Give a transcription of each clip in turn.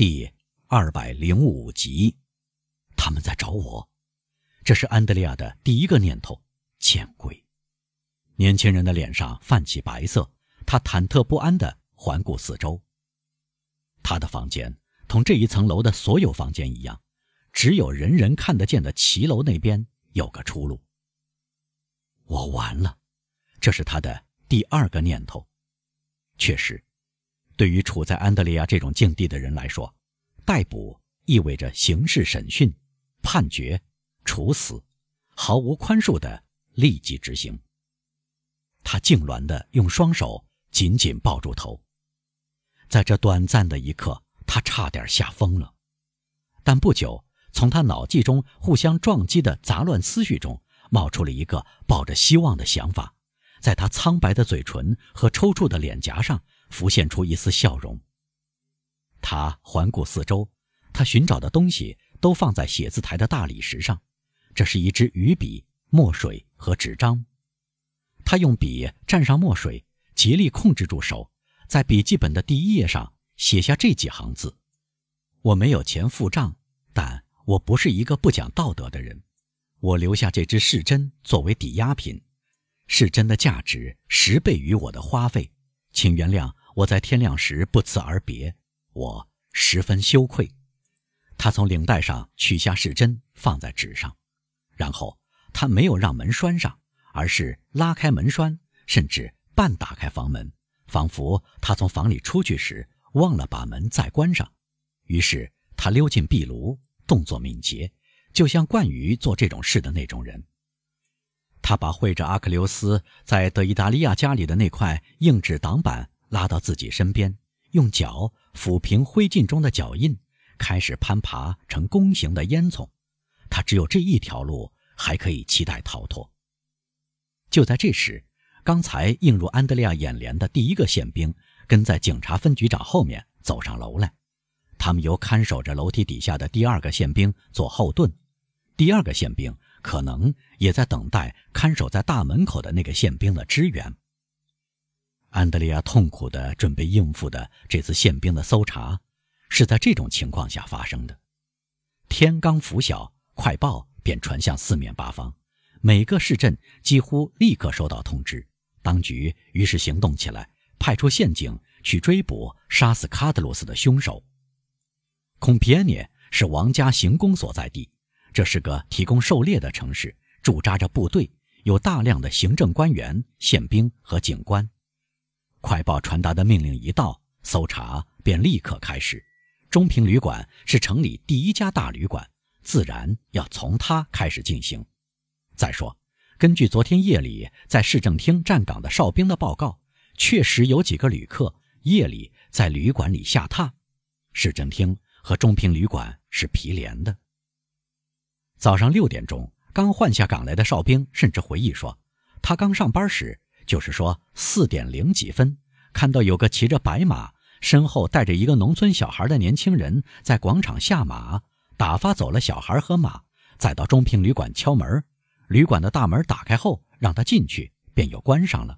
第二百零五集，他们在找我。这是安德烈亚的第一个念头。见鬼！年轻人的脸上泛起白色，他忐忑不安地环顾四周。他的房间同这一层楼的所有房间一样，只有人人看得见的骑楼那边有个出路。我完了，这是他的第二个念头。确实，对于处在安德烈亚这种境地的人来说，逮捕意味着刑事审讯、判决、处死，毫无宽恕的立即执行。他痉挛地用双手紧紧抱住头，在这短暂的一刻，他差点吓疯了。但不久，从他脑际中互相撞击的杂乱思绪中，冒出了一个抱着希望的想法。在他苍白的嘴唇和抽搐的脸颊上浮现出一丝笑容。他环顾四周，他寻找的东西都放在写字台的大理石上，这是一支鱼笔、墨水和纸张。他用笔蘸上墨水，竭力控制住手，在笔记本的第一页上写下这几行字：“我没有钱付账，但我不是一个不讲道德的人。我留下这支试针作为抵押品。”是真的价值十倍于我的花费，请原谅我在天亮时不辞而别，我十分羞愧。他从领带上取下试针，放在纸上，然后他没有让门栓上，而是拉开门栓，甚至半打开房门，仿佛他从房里出去时忘了把门再关上。于是他溜进壁炉，动作敏捷，就像惯于做这种事的那种人。他把绘着阿克琉斯在德意大利亚家里的那块硬纸挡板拉到自己身边，用脚抚平灰烬中的脚印，开始攀爬成弓形的烟囱。他只有这一条路，还可以期待逃脱。就在这时，刚才映入安德烈亚眼帘的第一个宪兵跟在警察分局长后面走上楼来，他们由看守着楼梯底下的第二个宪兵做后盾，第二个宪兵。可能也在等待看守在大门口的那个宪兵的支援。安德烈亚痛苦地准备应付的这次宪兵的搜查，是在这种情况下发生的。天刚拂晓，快报便传向四面八方，每个市镇几乎立刻收到通知。当局于是行动起来，派出宪警去追捕杀死卡德罗斯的凶手。孔皮埃涅是王家行宫所在地。这是个提供狩猎的城市，驻扎着部队，有大量的行政官员、宪兵和警官。快报传达的命令一到，搜查便立刻开始。中平旅馆是城里第一家大旅馆，自然要从它开始进行。再说，根据昨天夜里在市政厅站岗的哨兵的报告，确实有几个旅客夜里在旅馆里下榻。市政厅和中平旅馆是毗连的。早上六点钟，刚换下岗来的哨兵甚至回忆说，他刚上班时，就是说四点零几分，看到有个骑着白马、身后带着一个农村小孩的年轻人在广场下马，打发走了小孩和马，再到中平旅馆敲门，旅馆的大门打开后让他进去，便又关上了。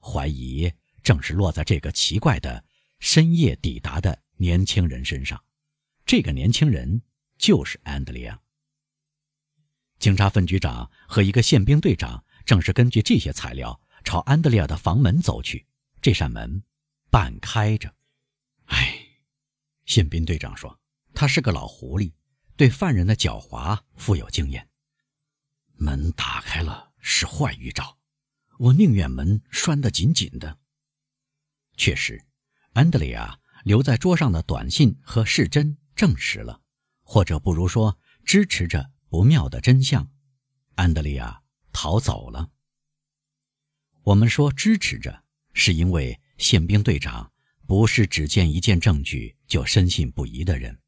怀疑正是落在这个奇怪的深夜抵达的年轻人身上，这个年轻人就是安德烈亚。警察分局长和一个宪兵队长正是根据这些材料朝安德烈亚的房门走去。这扇门半开着。唉，宪兵队长说：“他是个老狐狸，对犯人的狡猾富有经验。门打开了是坏预兆，我宁愿门拴得紧紧的。”确实，安德烈亚留在桌上的短信和试针证实了，或者不如说支持着。不妙的真相，安德利亚逃走了。我们说支持着，是因为宪兵队长不是只见一件证据就深信不疑的人。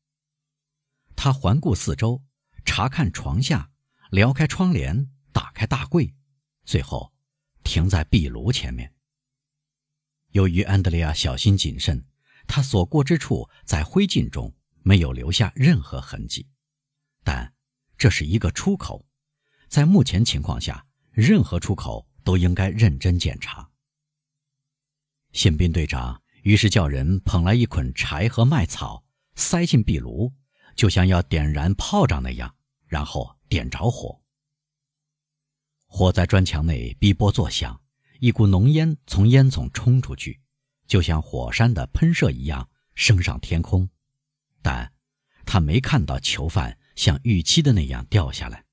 他环顾四周，查看床下，撩开窗帘，打开大柜，最后停在壁炉前面。由于安德烈亚小心谨慎，他所过之处在灰烬中没有留下任何痕迹，但。这是一个出口，在目前情况下，任何出口都应该认真检查。宪兵队长于是叫人捧来一捆柴和麦草，塞进壁炉，就像要点燃炮仗那样，然后点着火。火在砖墙内逼波作响，一股浓烟从烟囱冲出去，就像火山的喷射一样升上天空。但，他没看到囚犯像预期的那样掉下来。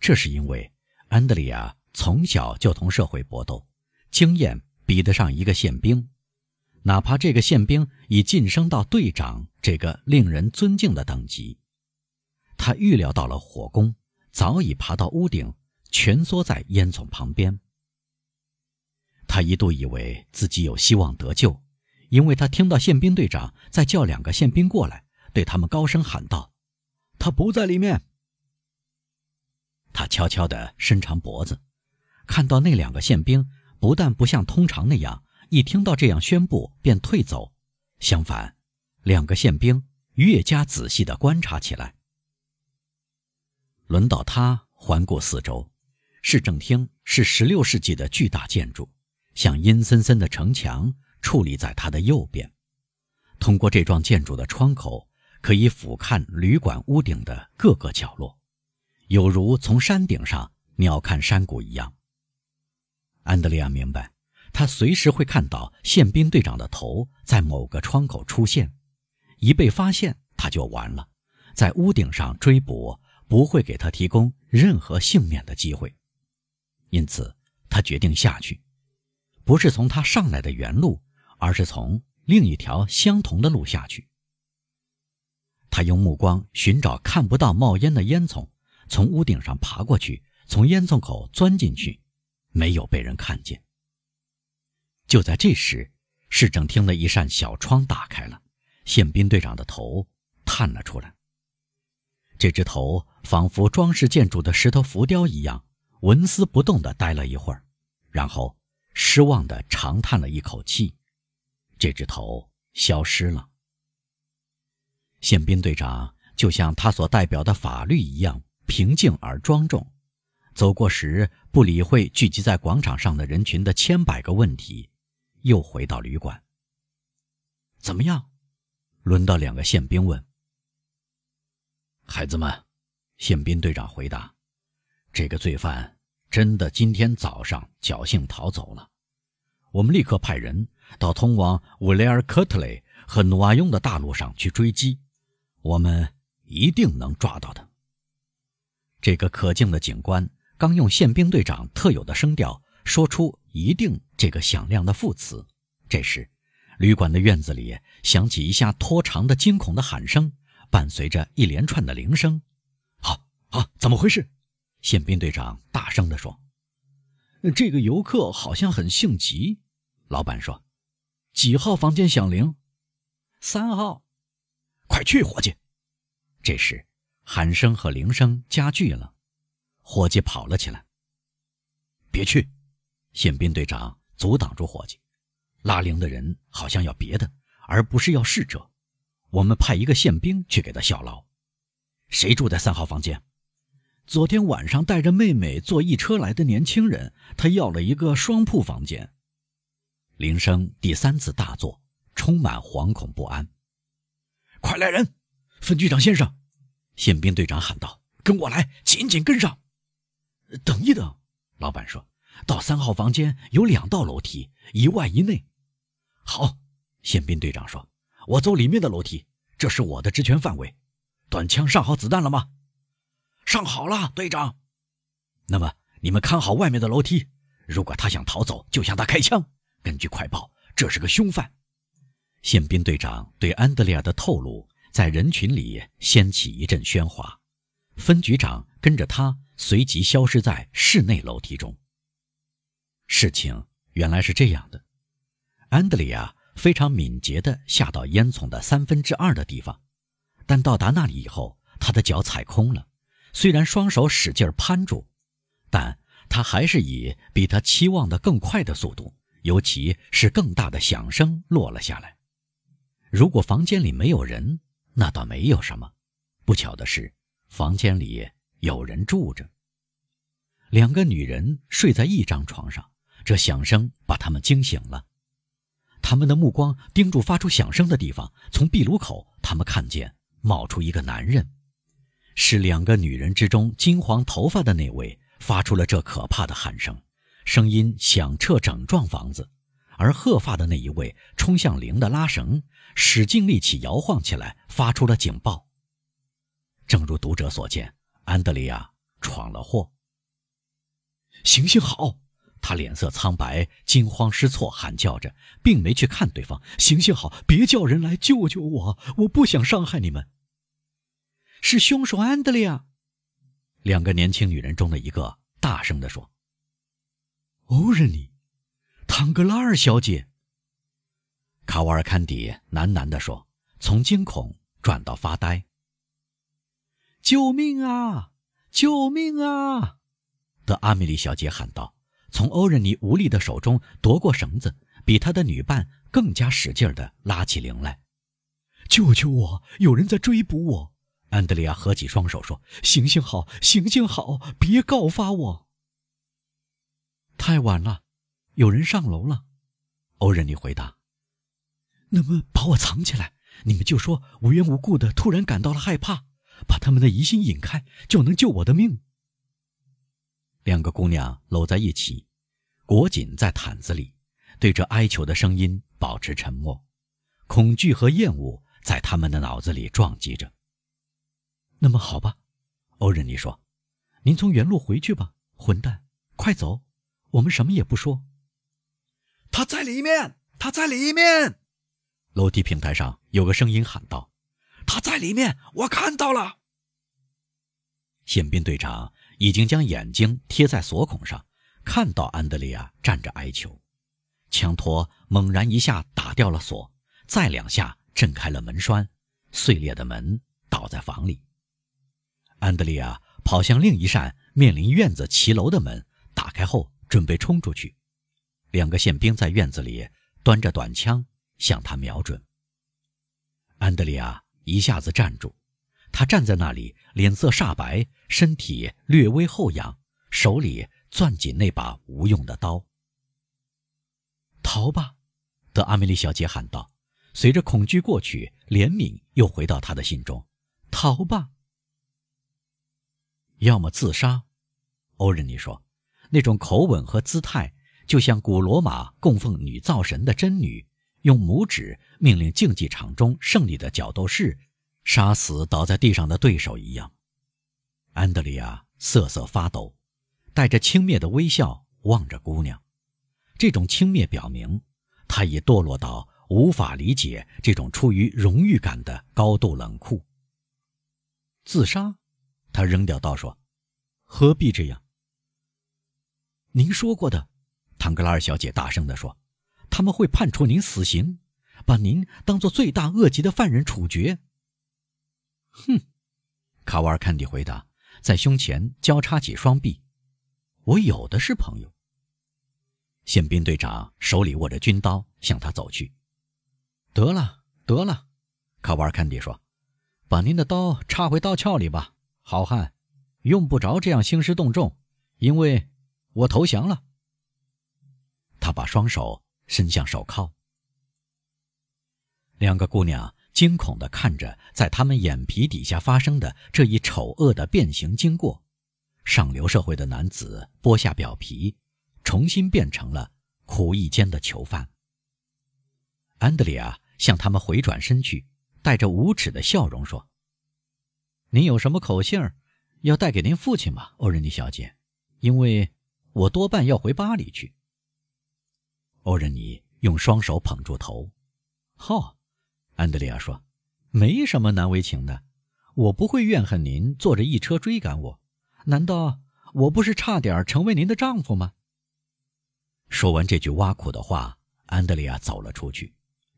这是因为安德里亚从小就同社会搏斗，经验比得上一个宪兵，哪怕这个宪兵已晋升到队长这个令人尊敬的等级。他预料到了火攻。早已爬到屋顶，蜷缩在烟囱旁边。他一度以为自己有希望得救，因为他听到宪兵队长在叫两个宪兵过来，对他们高声喊道：“他不在里面。”他悄悄地伸长脖子，看到那两个宪兵不但不像通常那样一听到这样宣布便退走，相反，两个宪兵越加仔细地观察起来。轮到他环顾四周，市政厅是16世纪的巨大建筑，像阴森森的城墙矗立在他的右边。通过这幢建筑的窗口，可以俯瞰旅馆屋顶的各个角落，有如从山顶上鸟瞰山谷一样。安德烈亚明白，他随时会看到宪兵队长的头在某个窗口出现，一被发现他就完了，在屋顶上追捕。不会给他提供任何幸免的机会，因此他决定下去，不是从他上来的原路，而是从另一条相同的路下去。他用目光寻找看不到冒烟的烟囱，从屋顶上爬过去，从烟囱口钻进去，没有被人看见。就在这时，市政厅的一扇小窗打开了，宪兵队长的头探了出来。这只头仿佛装饰建筑的石头浮雕一样，纹丝不动地待了一会儿，然后失望地长叹了一口气。这只头消失了。宪兵队长就像他所代表的法律一样平静而庄重，走过时不理会聚集在广场上的人群的千百个问题，又回到旅馆。怎么样？轮到两个宪兵问。孩子们，宪兵队长回答：“这个罪犯真的今天早上侥幸逃走了。我们立刻派人到通往乌雷尔科特雷和努阿雍的大路上去追击，我们一定能抓到他。”这个可敬的警官刚用宪兵队长特有的声调说出“一定”这个响亮的副词，这时，旅馆的院子里响起一下拖长的惊恐的喊声。伴随着一连串的铃声，好，好，怎么回事？宪兵队长大声地说：“这个游客好像很性急。”老板说：“几号房间响铃？”“三号。”“快去，伙计！”这时，喊声和铃声加剧了，伙计跑了起来。“别去！”宪兵队长阻挡住伙计，“拉铃的人好像要别的，而不是要逝者。”我们派一个宪兵去给他效劳。谁住在三号房间？昨天晚上带着妹妹坐一车来的年轻人，他要了一个双铺房间。铃声第三次大作，充满惶恐不安。快来人！分局长先生，宪兵队长喊道：“跟我来，紧紧跟上。”等一等，老板说：“到三号房间有两道楼梯，一外一内。”好，宪兵队长说。我走里面的楼梯，这是我的职权范围。短枪上好子弹了吗？上好了，队长。那么你们看好外面的楼梯。如果他想逃走，就向他开枪。根据快报，这是个凶犯。宪兵队长对安德烈亚的透露，在人群里掀起一阵喧哗。分局长跟着他随即消失在室内楼梯中。事情原来是这样的，安德烈亚。非常敏捷地下到烟囱的三分之二的地方，但到达那里以后，他的脚踩空了。虽然双手使劲攀住，但他还是以比他期望的更快的速度，尤其是更大的响声落了下来。如果房间里没有人，那倒没有什么。不巧的是，房间里有人住着。两个女人睡在一张床上，这响声把他们惊醒了。他们的目光盯住发出响声的地方，从壁炉口，他们看见冒出一个男人，是两个女人之中金黄头发的那位发出了这可怕的喊声，声音响彻整幢房子。而褐发的那一位冲向铃的拉绳，使劲力气摇晃起来，发出了警报。正如读者所见，安德烈亚闯了祸。行行好！他脸色苍白，惊慌失措，喊叫着，并没去看对方。行行好，别叫人来救救我！我不想伤害你们。是凶手安德烈亚！两个年轻女人中的一个大声地说：“欧仁妮。”唐格拉尔小姐，卡瓦尔坎迪喃喃地说，从惊恐转到发呆。救命啊！救命啊！的阿米莉小姐喊道，从欧仁妮无力的手中夺过绳子，比她的女伴更加使劲地拉起铃来。救救我！有人在追捕我！安德烈亚合起双手说：“行行好，行行好，别告发我。”太晚了。有人上楼了，欧仁妮回答。那么把我藏起来，你们就说无缘无故的突然感到了害怕，把他们的疑心引开，就能救我的命。两个姑娘搂在一起，裹紧在毯子里，对着哀求的声音保持沉默，恐惧和厌恶在他们的脑子里撞击着。那么好吧，欧仁妮说：“您从原路回去吧，混蛋，快走，我们什么也不说。”他在里面，他在里面。楼梯平台上有个声音喊道：“他在里面，我看到了。”宪兵队长已经将眼睛贴在锁孔上，看到安德烈亚站着哀求。枪托猛然一下打掉了锁，再两下震开了门栓，碎裂的门倒在房里。安德烈亚跑向另一扇面临院子骑楼的门，打开后准备冲出去。两个宪兵在院子里端着短枪向他瞄准。安德烈亚一下子站住，他站在那里，脸色煞白，身体略微后仰，手里攥紧那把无用的刀。逃吧，德阿米莉小姐喊道。随着恐惧过去，怜悯又回到他的心中。逃吧，要么自杀。欧仁妮说，那种口吻和姿态。就像古罗马供奉女灶神的真女，用拇指命令竞技场中胜利的角斗士杀死倒在地上的对手一样。安德里亚瑟瑟发抖，带着轻蔑的微笑望着姑娘。这种轻蔑表明，他已堕落到无法理解这种出于荣誉感的高度冷酷。自杀？他扔掉刀说：“何必这样？您说过的。”唐格拉尔小姐大声地说：“他们会判处您死刑，把您当做罪大恶极的犯人处决。”哼，卡瓦尔坎蒂回答，在胸前交叉起双臂：“我有的是朋友。”宪兵队长手里握着军刀向他走去。“得了，得了。”卡瓦尔坎蒂说，“把您的刀插回刀鞘里吧，好汉，用不着这样兴师动众，因为我投降了。”他把双手伸向手铐。两个姑娘惊恐地看着在他们眼皮底下发生的这一丑恶的变形经过：上流社会的男子剥下表皮，重新变成了苦役间的囚犯。安德烈亚向他们回转身去，带着无耻的笑容说：“您有什么口信要带给您父亲吗，欧仁妮小姐？因为我多半要回巴黎去。”欧仁妮用双手捧住头，好，安德烈亚说：“没什么难为情的，我不会怨恨您坐着一车追赶我。难道我不是差点成为您的丈夫吗？”说完这句挖苦的话，安德烈亚走了出去，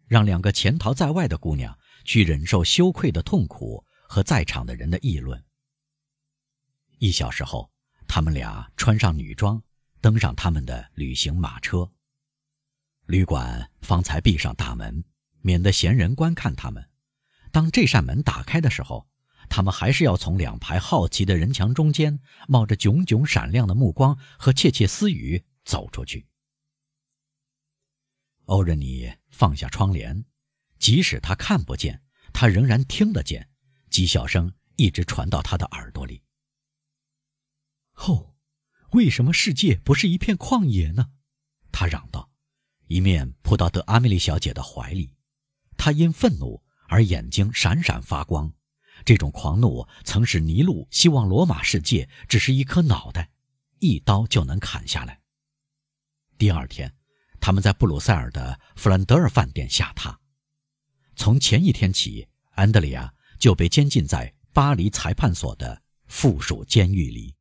让两个潜逃在外的姑娘去忍受羞愧的痛苦和在场的人的议论。一小时后，他们俩穿上女装，登上他们的旅行马车。旅馆方才闭上大门，免得闲人观看他们。当这扇门打开的时候，他们还是要从两排好奇的人墙中间，冒着炯炯闪亮的目光和窃窃私语走出去。欧仁妮放下窗帘，即使他看不见，他仍然听得见，讥笑声一直传到他的耳朵里。哦，为什么世界不是一片旷野呢？他嚷道，一面扑到德阿米莉小姐的怀里。她因愤怒而眼睛闪闪发光，这种狂怒曾使尼禄希望罗马世界只是一颗脑袋，一刀就能砍下来。第二天，他们在布鲁塞尔的弗兰德尔饭店下榻。从前一天起，安德里亚就被监禁在巴黎裁判所的附属监狱里。